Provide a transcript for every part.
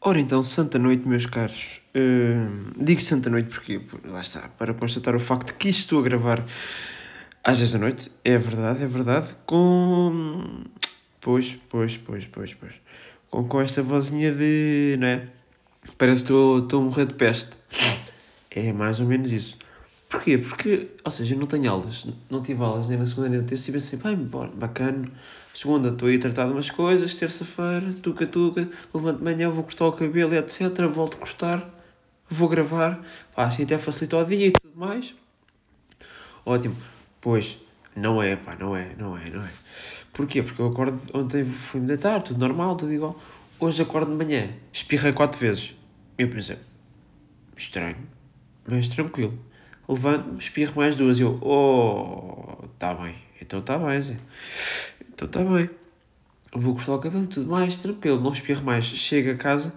Ora então, Santa Noite, meus caros. Uh, digo Santa Noite porque, lá está, para constatar o facto que estou a gravar às 10 da noite. É verdade, é verdade. Com. Pois, pois, pois, pois, pois. Com, com esta vozinha de. não é? Parece que estou, estou a morrer de peste. É mais ou menos isso. Porquê? Porque, ou seja, eu não tenho aulas. Não tive aulas nem na segunda nem na terça e pensei, bem, bora, bacana Segunda, estou aí a tratar de umas coisas. Terça-feira, tuca-tuca, levanto de manhã, vou cortar o cabelo, etc. Volto a cortar, vou gravar. Pá, assim até facilita o dia e tudo mais. Ótimo. Pois, não é, pá, não é, não é, não é. Porquê? Porque eu acordo, ontem fui-me deitar, tudo normal, tudo igual. Hoje acordo de manhã, espirrei quatro vezes. Eu pensei, estranho, mas tranquilo. Levanto-me, espirro mais duas. E eu, oh, tá bem, então tá bem, Zé. Então está bem. Vou cortar o cabelo e tudo mais, tranquilo, não espirro mais. Chego a casa,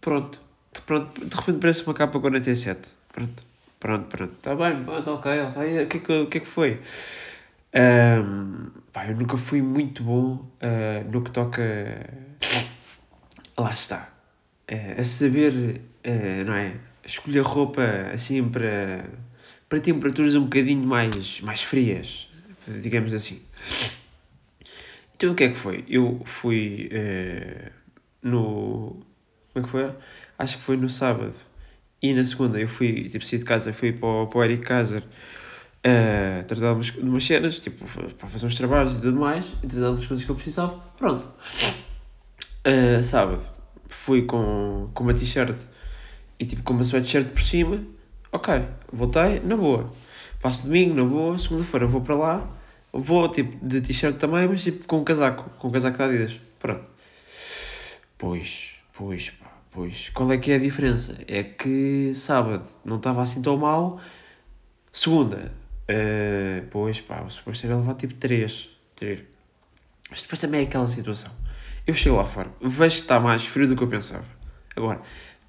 pronto. De, pronto, de repente parece uma capa 47. Pronto, pronto, pronto. Está bem, pronto, ok, ok. O que, é que, o que é que foi? Um, pá, eu nunca fui muito bom uh, no que toca. Lá está. Uh, a saber, uh, não é? Escolher roupa assim para, para temperaturas um bocadinho mais, mais frias, digamos assim. Então o que é que foi? Eu fui uh, no. Como é que foi? Acho que foi no sábado. E na segunda eu fui, tipo, saí de casa, fui para o, para o Eric Kaiser uh, tratar de umas, cenas, tipo, para fazer uns trabalhos e tudo mais, e tratar umas coisas que eu precisava. Pronto. Uh, sábado fui com, com uma t-shirt e tipo com uma sweatshirt por cima. Ok, voltei, na boa. Passo domingo, na boa. Segunda-feira vou para lá Vou tipo de t-shirt também, mas tipo com um casaco, com um casaco de Adidas. Pronto. Pois, pois, pá, pois. Qual é que é a diferença? É que sábado não estava assim tão mal. Segunda, uh, pois pá, o suposto era levar tipo 3. 3. Mas depois também é aquela situação. Eu chego lá fora, vejo que está mais frio do que eu pensava. Agora,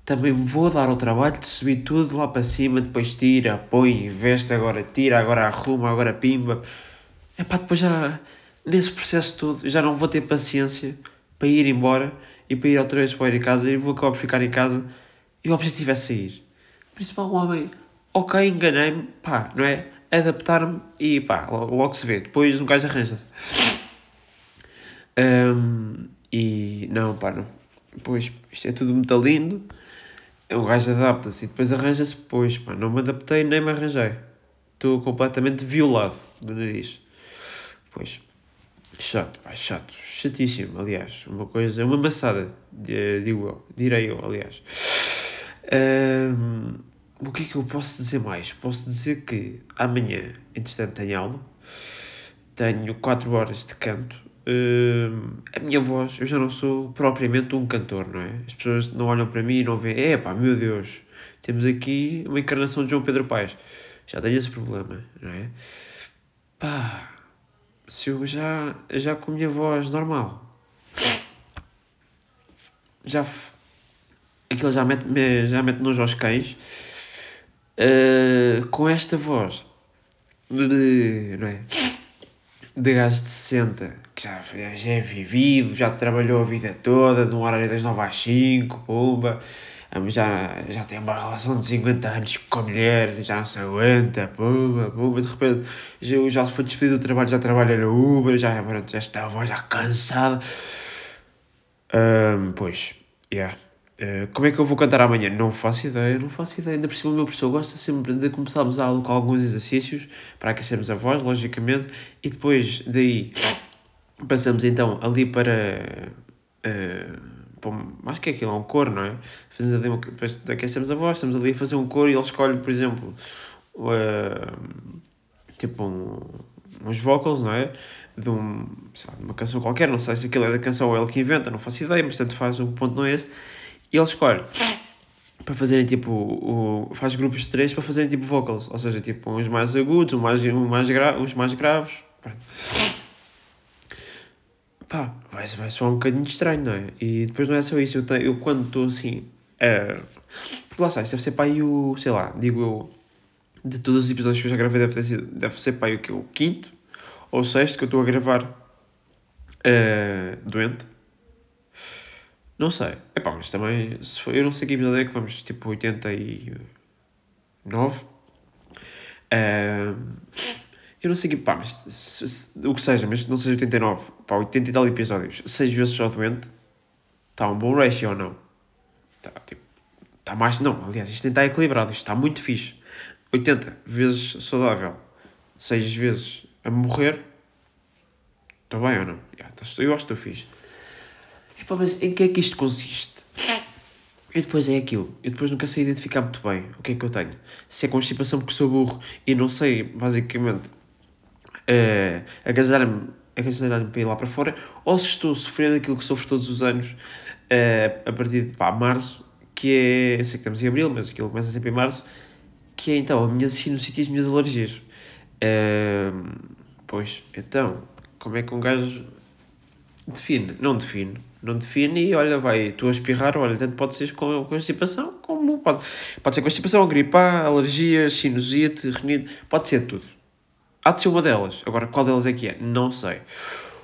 também vou dar ao trabalho de subir tudo lá para cima, depois tira, põe, veste, agora tira, agora arruma, agora pimba é pá, depois já, nesse processo todo, já não vou ter paciência para ir embora e para ir outra vez para ir a casa e vou acabar por ficar em casa e o objetivo é sair. Principal um homem, ok, enganei-me, pá, não é? Adaptar-me e pá, logo, logo, se vê. Depois um gajo arranja-se. Um, e não, pá, não. Depois, isto é tudo muito lindo. Um gajo adapta-se e depois arranja-se. Pois, pá, não me adaptei nem me arranjei. Estou completamente violado do nariz. Pois. Chato, pá, chato. Chatíssimo, aliás. Uma coisa, uma maçada, digo eu, direi eu, aliás. Um, o que é que eu posso dizer mais? Posso dizer que amanhã, entretanto, tenho aula, tenho 4 horas de canto. Um, a minha voz, eu já não sou propriamente um cantor, não é? As pessoas não olham para mim e não veem, é pá, meu Deus, temos aqui uma encarnação de João Pedro Paes. Já tenho esse problema, não é? Pá, se eu já, já com a minha voz normal, já. aquilo já mete, já mete nos aos cães, uh, com esta voz de. não é? De gajo de 60, que já, já é vivido, já trabalhou a vida toda, num horário das 9 às 5, pumba já, já tem uma relação de 50 anos com a mulher, já não se aguenta, pumba, pumba, de repente já, já foi despedido do trabalho, já trabalha no Uber, já, pronto, já está a voz já cansada. Um, pois, yeah. Uh, como é que eu vou cantar amanhã? Não faço ideia, não faço ideia. Ainda por cima, o meu professor gosta sempre de começarmos a aula com alguns exercícios para aquecermos a voz, logicamente, e depois daí passamos então ali para. Uh, acho que é aquilo, é um coro, não é? Fazemos ali uma, depois aquecemos a voz, estamos ali a fazer um coro e ele escolhe, por exemplo, uh, tipo um, uns vocals, não é? De, um, lá, de uma canção qualquer, não sei se aquilo é da canção ou ele que inventa, não faço ideia, mas tanto faz, o ponto não é esse. E ele escolhe para fazerem tipo, o, faz grupos de três para fazerem tipo vocals, ou seja, tipo uns mais agudos, uns mais, mais, gra, uns mais graves. Pá, vai, vai soar um bocadinho estranho, não é? E depois não é só isso, eu, tenho, eu quando estou assim. Uh, porque lá está, isto deve ser aí o. sei lá, digo eu. De todos os episódios que eu já gravei, deve, ter sido, deve ser aí o que? O quinto ou sexto que eu estou a gravar uh, doente. Não sei. Epá, mas também, se for, eu não sei que episódio é que vamos, tipo 89. Uh, eu não sei que, pá, mas se, se, o que seja, mas não seja 89, pá, 80 e tal episódios, 6 vezes só doente, está um bom ratio ou não? Está, tipo, está mais, não, aliás, isto está equilibrado, isto está muito fixe. 80 vezes saudável, 6 vezes a morrer, está bem ou não? Yeah, eu acho que estou fixe. E, em que é que isto consiste? E depois é aquilo. Eu depois nunca sei identificar muito bem o que é que eu tenho. Se é constipação porque sou burro e não sei, basicamente, uh, agasalhar-me agasalhar para ir lá para fora, ou se estou a sofrer daquilo que sofro todos os anos uh, a partir de pá, março, que é. Eu sei que estamos em abril, mas aquilo começa sempre em março, que é então a minha sinusite e as minhas alergias. Uh, pois, então, como é que um gajo define? Não define. Não define e olha, vai, tu a espirrar, olha, tanto pode ser com constipação como pode, pode ser constipação, gripa, alergia, sinusite, rinite, pode ser tudo. Há de ser uma delas. Agora, qual delas é que é? Não sei.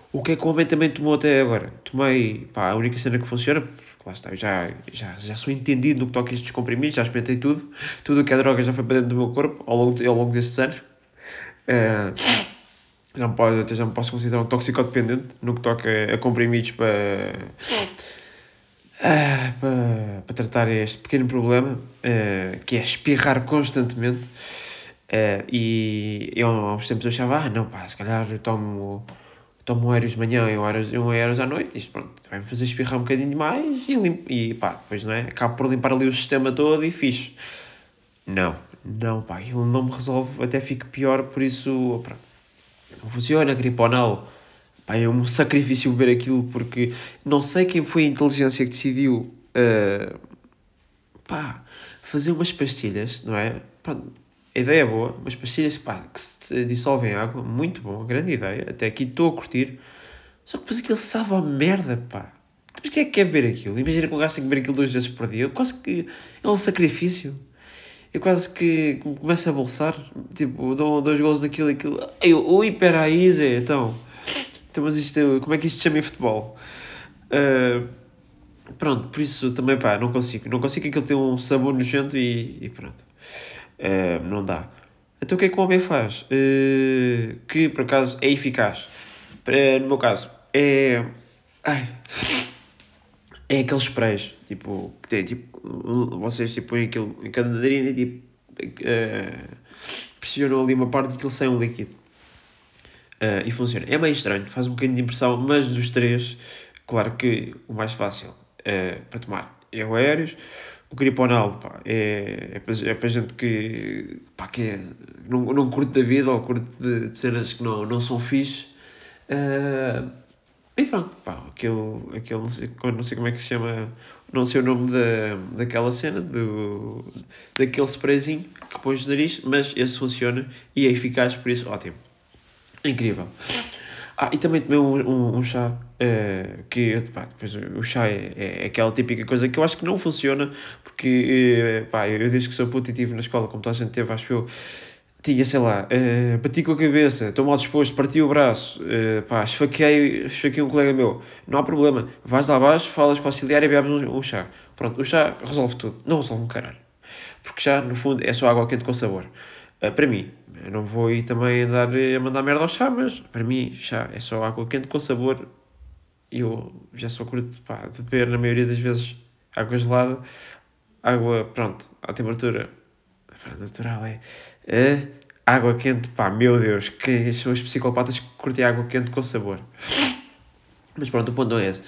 O que é que o homem também tomou até agora? Tomei, pá, a única cena que funciona, lá está, já, já, já sou entendido no que toca a estes comprimidos, já experimentei tudo. Tudo o que é droga já foi para dentro do meu corpo ao longo, ao longo destes anos. Uh, já me, pode, até já me posso considerar um toxicodependente no que toca a comprimidos para, uh, para, para tratar este pequeno problema, uh, que é espirrar constantemente. Uh, e eu há uns tempos eu achava, ah, não, pá, se calhar eu tomo, tomo aéreos de manhã e um aéreos, um à noite, isto pronto, vai-me fazer espirrar um bocadinho mais e, limpo, e pá, depois não é? Acabo por limpar ali o sistema todo e fixe. Não, não, pá, aquilo não me resolve, até fico pior, por isso, pronto, não funciona, griponal. Pá, é um sacrifício beber aquilo porque não sei quem foi a inteligência que decidiu, uh, pá, fazer umas pastilhas, não é? Pronto, a ideia é boa, mas pastilhas pá, que se dissolvem em água, muito bom, grande ideia. Até aqui estou a curtir. Só que depois aquilo sabe a merda, pá. Mas quem é que quer beber aquilo? Imagina que um gajo tem que beber aquilo duas vezes por dia. Quase que é um sacrifício. Eu quase que começo a bolsar. Tipo, dou dois gols daquilo e aquilo. Eu, ui, peraí, Zé, então. Então, mas isto, como é que isto chama em futebol? Uh, pronto, por isso também, pá, não consigo. Não consigo que aquilo tenha um sabor nojento e, e pronto. Uh, não dá. Então o que é que o homem faz? Uh, que por acaso é eficaz. Uh, no meu caso, é. Ai. É aqueles sprays, tipo, que tem tipo. Vocês tipo, põem aquilo em cada narina e tipo. Uh, pressionam ali uma parte e aquilo sai um líquido. E funciona. É meio estranho, faz um bocadinho de impressão, mas dos três, claro que o mais fácil para tomar é o aéreos o griponal pá, é, é, para, é para gente que, pá, que é, não, não curte da vida ou curte de, de cenas que não, não são fixe. Uh, e pronto, pá, aquele, aquele não, sei, não sei como é que se chama, não sei o nome da, daquela cena, do, daquele sprayzinho que pões no nariz, mas esse funciona e é eficaz, por isso, ótimo. Incrível. Ah, e também tomei um, um, um chá uh, que, pá, depois, o chá é, é, aquela típica coisa que eu acho que não funciona porque, uh, pá, eu desde que sou positivo na escola, como toda a gente teve, acho que eu tinha, sei lá, uh, bati com a cabeça, estou mal disposto, parti o braço, uh, pá, esfaqueei, esfaqueei um colega meu, não há problema, vais lá abaixo, falas com o auxiliar e bebes um, um chá. Pronto, o chá resolve tudo, não resolve um caralho. Porque chá, no fundo, é só água quente com sabor. Uh, para mim, eu não vou ir também andar a mandar merda ao chá, mas para mim, chá é só água quente com sabor. E eu já sou curto pá, de beber, na maioria das vezes, água gelada. Água, pronto, à temperatura natural é, é. Água quente, pá, meu Deus, que são os psicopatas que curtem água quente com sabor. Mas pronto, o ponto não é esse.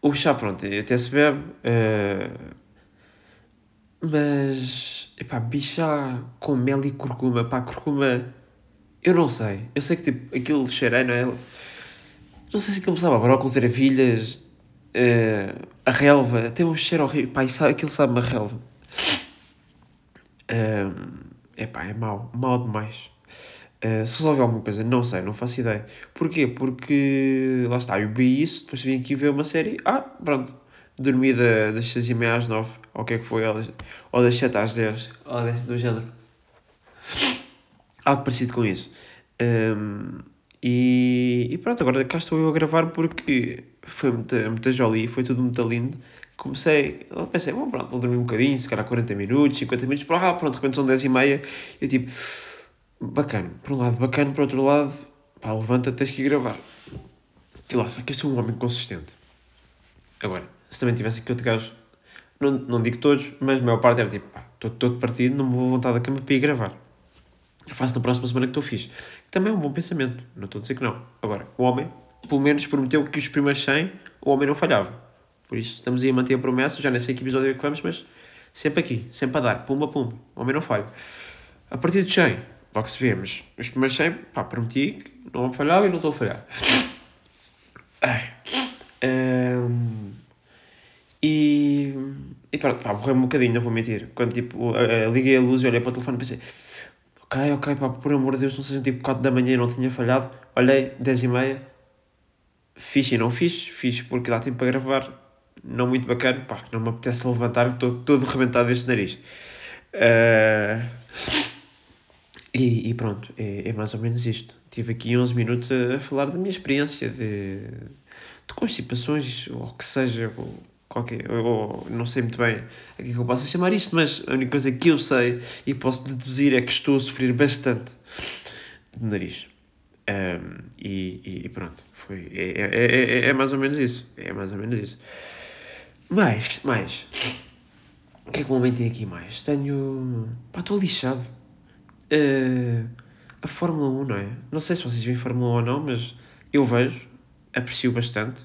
O chá, pronto, até se bebe. Uh, mas, epá, bichá com mel e curcuma, pá, curcuma, eu não sei. Eu sei que tipo, aquilo cheirei, não é? Não sei se aquilo sabe brócolis, ervilhas, uh, a relva, tem um cheiro horrível, pá, sabe, aquilo sabe-me a relva. Uh, epá, é mau, mau demais. Uh, se resolve alguma coisa, não sei, não faço ideia. Porquê? Porque, lá está, eu vi isso, depois vim aqui ver uma série, ah, pronto, dormi da, das 6 e meia às 9 ou o que é que foi, ou das 7 às 10, ou desse do género. Algo parecido com isso. Um, e, e pronto, agora cá estou eu a gravar porque foi muita, muita jolie, foi tudo muito lindo. comecei, pensei, bom, pronto, vou dormir um bocadinho, se calhar 40 minutos, 50 minutos, pronto, ah, pronto, de repente são 10 e meia, eu tipo, bacana, por um lado bacana, por outro lado, pá, levanta, tens que ir gravar. E lá, só que eu sou um homem consistente. Agora, se também tivesse aqui outro gajo, não, não digo todos, mas a maior parte era tipo, pá, estou todo partido, não me vou vontade da cama para ir gravar. Eu faço na próxima semana que estou fixe. Também é um bom pensamento, não estou a dizer que não. Agora, o homem, pelo menos prometeu que os primeiros 100, o homem não falhava. Por isso, estamos aí a manter a promessa, já nem sei que episódio é que vamos, mas sempre aqui, sempre a dar, pumba, pumba, o homem não falha. A partir de 100, logo se vê, mas os primeiros 100, pá, prometi que não falhava e não estou a falhar. Um, e, e pronto, pá, morreu-me um bocadinho, não vou mentir. Quando tipo, liguei a luz e olhei para o telefone e pensei, ok, ok, pá, por amor de Deus, não seja tipo 4 da manhã e não tinha falhado. Olhei, 10 e meia, fiz e não fiz, fiz porque dá tempo para gravar. Não muito bacana, pá, que não me apetece levantar, estou todo arrebentado deste nariz. Uh, e, e, pronto, é, é, mais ou menos isto. Tive aqui 11 minutos a, a falar da minha experiência de, de constipações, ou que seja, ou qualquer, ou não sei muito bem a que é eu posso chamar isto, mas a única coisa que eu sei e posso deduzir é que estou a sofrer bastante de nariz. Um, e, e, pronto, foi, é, é, é, é, mais ou menos isso. É mais ou menos isso. Mais, mais. O que é que eu tenho aqui mais? Tenho. Pá, estou lixado. Uh, a Fórmula 1, não é? Não sei se vocês veem Fórmula 1 ou não, mas eu vejo, aprecio bastante.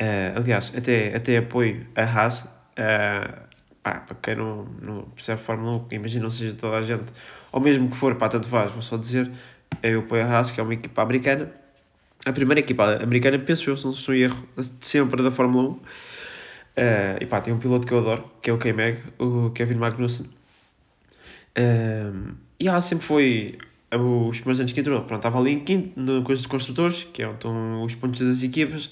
Uh, aliás, até, até apoio a Haas. Uh, pá, para quem não, não percebe Fórmula 1, imagina não seja toda a gente, ou mesmo que for, pá, tanto faz, vou só dizer, eu apoio a Haas, que é uma equipa americana. A primeira equipa americana, penso eu, se não estou em erro, sempre da Fórmula 1. Uh, e pá, tem um piloto que eu adoro, que é o K-Mag, o Kevin Magnussen. Uh, e ela sempre foi os primeiros anos que entrou, pronto, estava ali em quinto, na coisa de construtores, que é onde estão os pontos das equipas,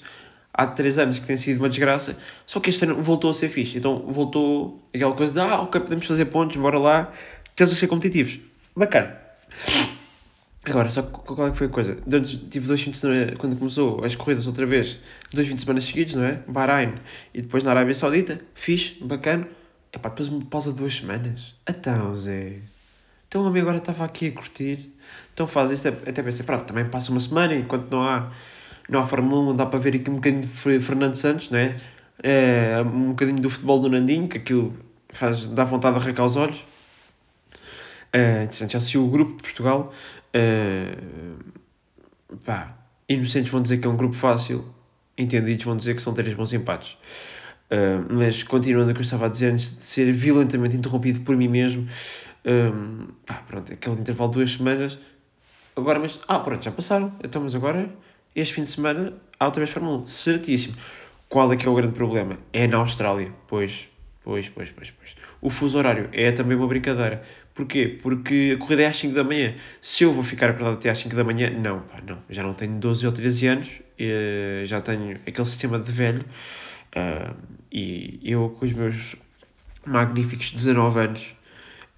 há três anos que tem sido uma desgraça, só que este ano voltou a ser fixe. Então voltou aquela coisa de, ah, ok, podemos fazer pontos, bora lá, temos a ser competitivos. Bacana. Agora, só qual é que foi a coisa? Tive dois fins de semana, quando começou as corridas outra vez, dois fins de semana seguidos, não é? Bahrein e depois na Arábia Saudita, fixe, bacana. Epá, depois uma pausa de duas semanas. Então, Zé. Então amigo agora estava aqui a curtir. Então faz isso, até pensei, pronto, também passa uma semana, enquanto não há não há Fórmula 1, dá para ver aqui um bocadinho de Fernando Santos, não é? é um bocadinho do futebol do Nandinho, que aquilo faz, dá vontade de arrancar os olhos. Uh, já assistiu o grupo de Portugal. Uh, pá, inocentes vão dizer que é um grupo fácil, entendidos vão dizer que são três bons empates. Uh, mas continuando o que eu estava a dizer, antes de ser violentamente interrompido por mim mesmo, um, pá, pronto, aquele intervalo de duas semanas, agora, mas, ah, pronto, já passaram, então, mas agora este fim de semana há outra vez Fórmula 1. Certíssimo. Qual é que é o grande problema? É na Austrália. Pois, pois, pois, pois, pois. O fuso horário é também uma brincadeira. Porquê? Porque a corrida é às 5 da manhã. Se eu vou ficar acordado até às 5 da manhã, não, pá, não. Já não tenho 12 ou 13 anos, já tenho aquele sistema de velho. Uh, e eu, com os meus magníficos 19 anos,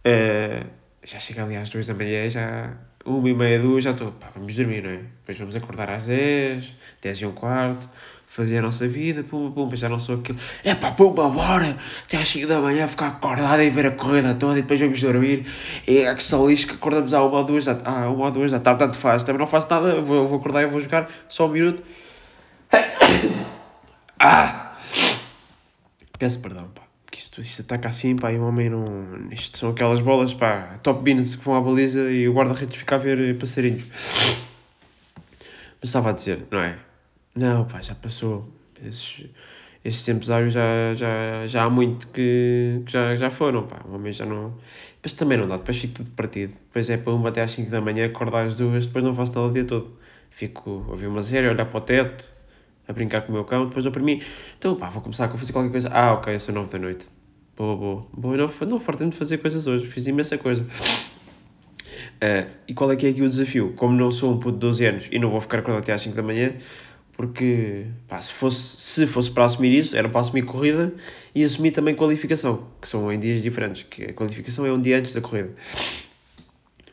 uh, já chego ali às 2 da manhã, já uma e meia, duas, já estou, pá, vamos dormir, não é? Depois vamos acordar às 10, 10 e um quarto, fazer a nossa vida, pum, pum, já não sou aquilo, é pá, pumba, bora, até às 5 da manhã ficar acordado e ver a corrida toda e depois vamos dormir, e é que só lixo que acordamos à uma ou duas da, ah, uma ou duas da tarde, tanto faz, também não faço nada, vou, vou acordar e vou jogar só um minuto. Ah! Peço perdão, pá que isto, isto ataca assim, pá, e o homem não. Isto são aquelas bolas, pá, top beans que vão à baliza e o guarda-redes fica a ver passarinhos. Mas estava a dizer, não é? Não, pá, já passou. Esses, esses tempos áureos já, já, já há muito que, que já, já foram, pá. O homem já não. Depois também não dá, depois fico tudo partido. Depois é para uma até às 5 da manhã, acordar às duas, depois não faço nada o dia todo. Fico a ouvir uma série, olhar para o teto, a brincar com o meu cão, depois eu para mim, então pá, vou começar a fazer qualquer coisa. Ah, ok, são nove da noite. Boa, boa. Boa, não, não fartei de fazer coisas hoje, fiz imensa coisa. Uh, e qual é que é aqui o desafio? Como não sou um puto de 12 anos e não vou ficar acordado até às 5 da manhã, porque pá, se, fosse, se fosse para assumir isso, era para assumir corrida e assumir também qualificação, que são em dias diferentes, que a qualificação é um dia antes da corrida.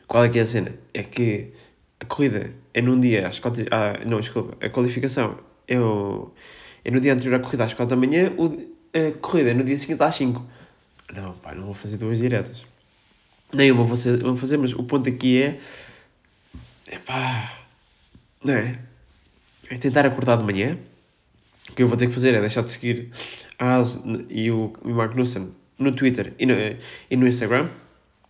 Qual é que é a cena? É que a corrida é num dia às 4, ah, não, desculpa, a qualificação eu, eu no dia anterior à corrida às 4 da manhã, o, a corrida no dia seguinte às 5. Não, pá, não vou fazer duas diretas. Nem uma vou fazer, vou fazer mas o ponto aqui é. É pá. Não é? É tentar acordar de manhã. O que eu vou ter que fazer é deixar de seguir a As e o, o Magnussen no Twitter e no, e no Instagram.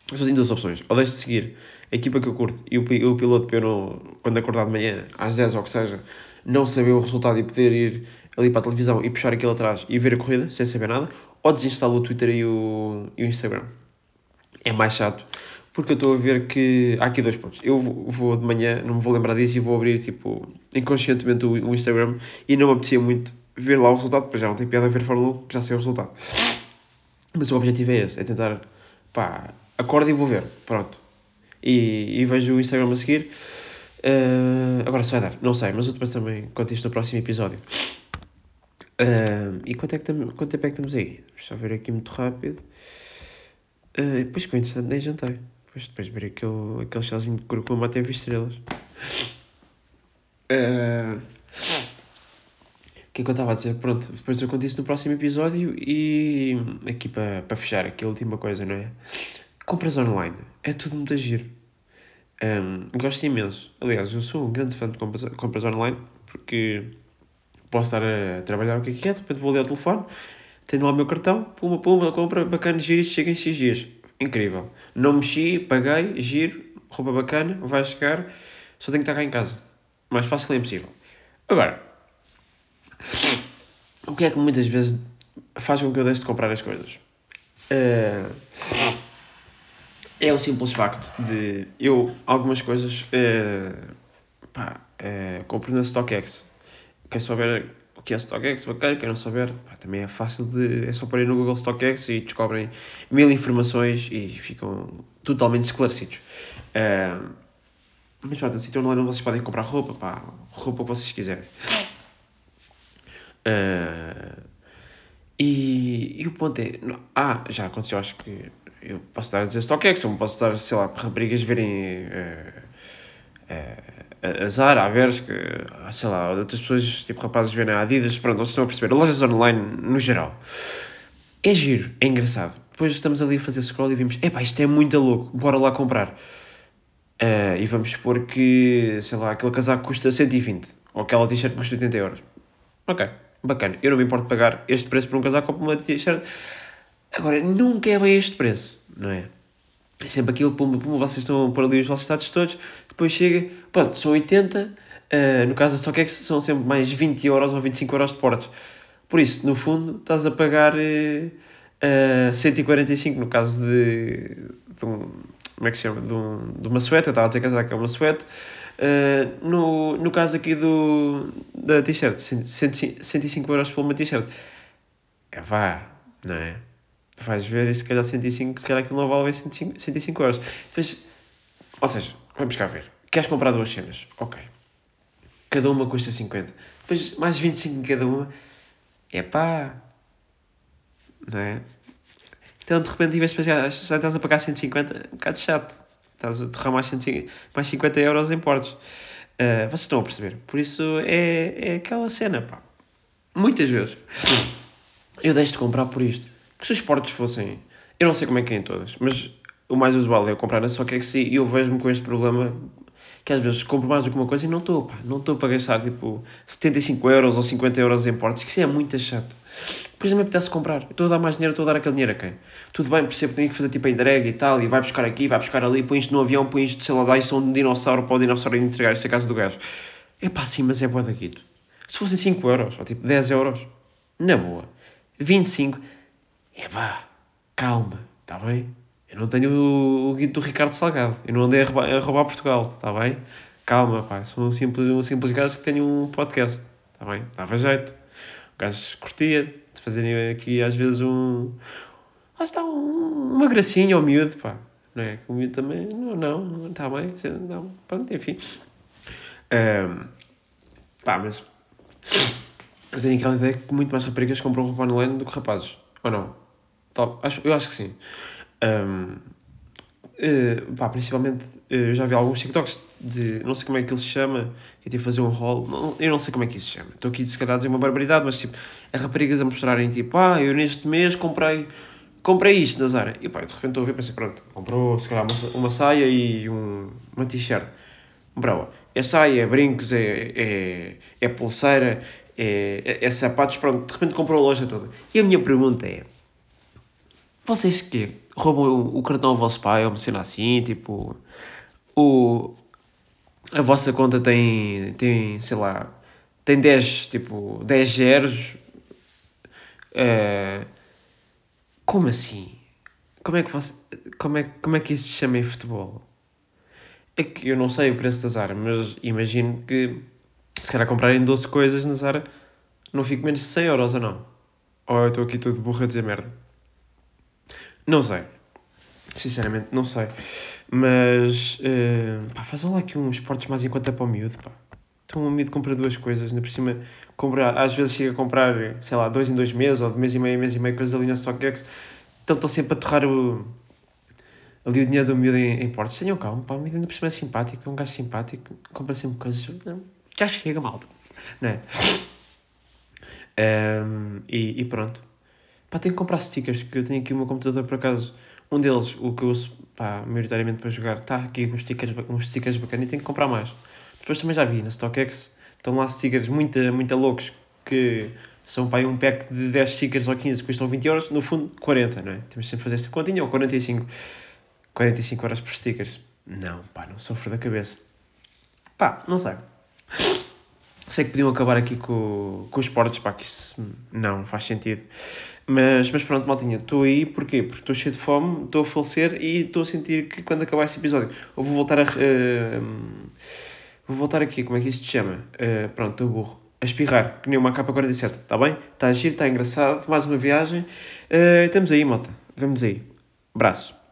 Eu só tenho duas opções. Ou deixo de seguir a equipa que eu curto e o, o piloto para eu não, quando acordar de manhã, às 10 ou o que seja, não saber o resultado e poder ir ali para a televisão e puxar aquilo atrás e ver a corrida sem saber nada, ou desinstalo o Twitter e o, e o Instagram. É mais chato, porque eu estou a ver que há aqui dois pontos. Eu vou de manhã, não me vou lembrar disso e vou abrir tipo inconscientemente o, Instagram e não me apetecia muito ver lá o resultado, porque já não tem piada a ver Fórmula 1, que já sei o resultado. Mas o objetivo é esse, é tentar, pá, acordo e vou ver, pronto. E, e vejo o Instagram a seguir. Uh, agora se vai dar, não sei, mas eu depois também conto isto no próximo episódio. Uh, e quanto, é que quanto tempo é que estamos aí? Deixa eu ver aqui muito rápido. Uh, depois foi interessante, nem jantei. Depois, depois ver aquele, aquele chazinho de curcuma até vi estrelas. Uh, o que é que eu estava a dizer? Pronto, depois eu conto isso no próximo episódio e aqui para, para fechar, aqui a última coisa, não é? Compras online, é tudo muito giro. Um, gosto imenso. Aliás, eu sou um grande fã de compras, compras online porque posso estar a trabalhar o que é que é, depois vou ler o telefone, tenho lá o meu cartão, puma, puma, compra, bacana, giro, chega em X dias. Incrível. Não mexi, paguei, giro, roupa bacana, vai chegar, só tenho que estar cá em casa. Mais fácil é impossível. Agora, o que é que muitas vezes faz com que eu deixe de comprar as coisas? Uh, é o simples facto de eu, algumas coisas, uh, pá, uh, compro na StockX. Quem souber que é StockX, bacana, quem não souber, pá, também é fácil de. É só pôr no Google StockX e descobrem mil informações e ficam totalmente esclarecidos. Uh, mas pronto, no sítio online vocês podem comprar roupa, pá, roupa que vocês quiserem. Uh, e, e o ponto é. Não, ah, já aconteceu, acho que. Eu posso estar a dizer StockX, eu posso estar, sei lá, para raparigas verem. Uh, a Zara, a Bershka, sei lá, outras pessoas, tipo rapazes verem a Adidas, pronto, vocês estão a perceber. Lojas online, no geral. É giro, é engraçado. Depois estamos ali a fazer scroll e vimos, epá, isto é muito louco, bora lá comprar. Uh, e vamos supor que, sei lá, aquele casaco custa 120, ou aquela t-shirt custa 80 euros. Ok, bacana, eu não me importo pagar este preço por um casaco ou por uma t-shirt. Agora, nunca é bem este preço, não é? É sempre aquilo, pum, pum, vocês estão a pôr ali os vossos status todos, depois chega, pronto, são 80, uh, eh, no caso da StockX são sempre mais 20 euros ou 25 euros de portos. Por isso, no fundo, estás a pagar uh, uh, 145 no caso de, de um, como é que se chama, de, um, de uma suéte, eu estava a dizer casaco, é uma suéte, Uh, no, no caso aqui do, da t-shirt, 105 euros por uma t-shirt. É vá, não é? Vais ver e se calhar 105, se calhar aquilo não vale bem 105, 105 euros. Depois, ou seja, vamos cá ver. Queres comprar duas cenas? Ok. Cada uma custa 50. Depois mais 25 em cada uma. É pá. Não é? Então de repente, em vez de já, já estás a pagar 150, é um bocado chato. Estás a derramar mais, 150, mais 50 euros em portos. Uh, vocês estão a perceber? Por isso é, é aquela cena, pá. Muitas vezes eu deixo de comprar por isto. Porque se os portos fossem. Eu não sei como é que é em todas, mas o mais usual é eu comprar na StockX e eu vejo-me com este problema que às vezes compro mais do que uma coisa e não estou, pá. Não estou para gastar tipo 75 euros ou 50 euros em portos, que isso é muito chato. Depois não me apetece comprar. estou a dar mais dinheiro, estou a dar aquele dinheiro a quem? Tudo bem, percebo que tenho que fazer tipo a entrega e tal, e vai buscar aqui, vai buscar ali, põe isto no avião, põe isto, sei lá, dá isto a um dinossauro para o dinossauro entregar isto a casa do gajo. É pá, sim, mas é boa daquilo. Se fossem 5 euros, ou tipo 10 euros, na boa. 25, é vá, calma, está bem? Eu não tenho o, guito do Ricardo Salgado, eu não andei a roubar, a roubar Portugal, está bem? Calma, pá, sou um simples, um simples gajo que tenho um podcast, está bem? Dava jeito. O gajo curtia, fazerem aqui às vezes um. Lá está, um, uma gracinha ao miúdo, pá. Não é? O miúdo também. Não, não, está bem. Não, pronto, enfim. Um, pá, mas. Eu tenho aquela ideia que muito mais raparigas compram roupa online do que rapazes. Ou não? Tal, acho, eu acho que sim. Um, Uh, pá, principalmente, uh, eu já vi alguns TikToks de, não sei como é que ele se chama, que é tipo fazer um haul, não, eu não sei como é que isso se chama. Estou aqui se calhar a dizer uma barbaridade, mas tipo, as raparigas a mostrarem tipo, ah, eu neste mês comprei, comprei isto na Zara. E pá, de repente estou a ver e pensei, pronto, comprou se calhar uma, uma saia e um, uma t-shirt. É saia, é brincos, é, é, é pulseira, é, é, é sapatos, pronto, de repente comprou a loja toda. E a minha pergunta é, vocês que roubam o, cartão ao vosso pai ou uma cena assim, tipo, o, a vossa conta tem, tem, sei lá, tem 10, tipo, 10 zeros. Uh, como assim? Como é que você, como é, como é que isso se chama em futebol? É que eu não sei o preço da Zara, mas imagino que se calhar comprarem 12 coisas na Zara não fico menos de 100 euros ou não? Ou eu estou aqui todo burro a dizer merda? Não sei. Sinceramente, não sei. Mas, uh, pá, fazem lá aqui uns esportes mais em conta para o miúdo, pá. Então o miúdo compra duas coisas, ainda por cima, compra, às vezes chega a comprar, sei lá, dois em dois meses, ou de mês e meio, mês e meio, coisas ali na StockX. Então estão sempre a torrar o, ali o dinheiro do miúdo em, em portos. Tenham calma, pá, o miúdo ainda por cima é simpático, é um gajo simpático, compra sempre coisas. Já chega, malta. Não é? Um, e, e pronto. Pá, tenho que comprar stickers, porque eu tenho aqui o meu computador por acaso. Um deles, o que eu uso, pá, maioritariamente para jogar, está aqui com stickers, uns stickers bacanas e tenho que comprar mais. Depois também já vi na StockX, estão lá stickers muito, muito loucos que são pá, um pack de 10 stickers ou 15 que custam 20 euros, no fundo 40, não é? Temos sempre que fazer esta continha, ou 45. 45 horas por stickers. Não, pá, não sofro da cabeça. Pá, não sei. Sei que podiam acabar aqui com, com os esportes, pá, que isso não faz sentido. Mas, mas pronto, maltinha, estou aí, porquê? Porque estou cheio de fome, estou a falecer e estou a sentir que quando acabar este episódio eu vou voltar a. Uh, vou voltar aqui, como é que isto se chama? Uh, pronto, estou burro. A espirrar, que nem uma capa 47, está bem? Está a giro, está engraçado, mais uma viagem. Uh, estamos aí, malta. Vamos aí. Abraço.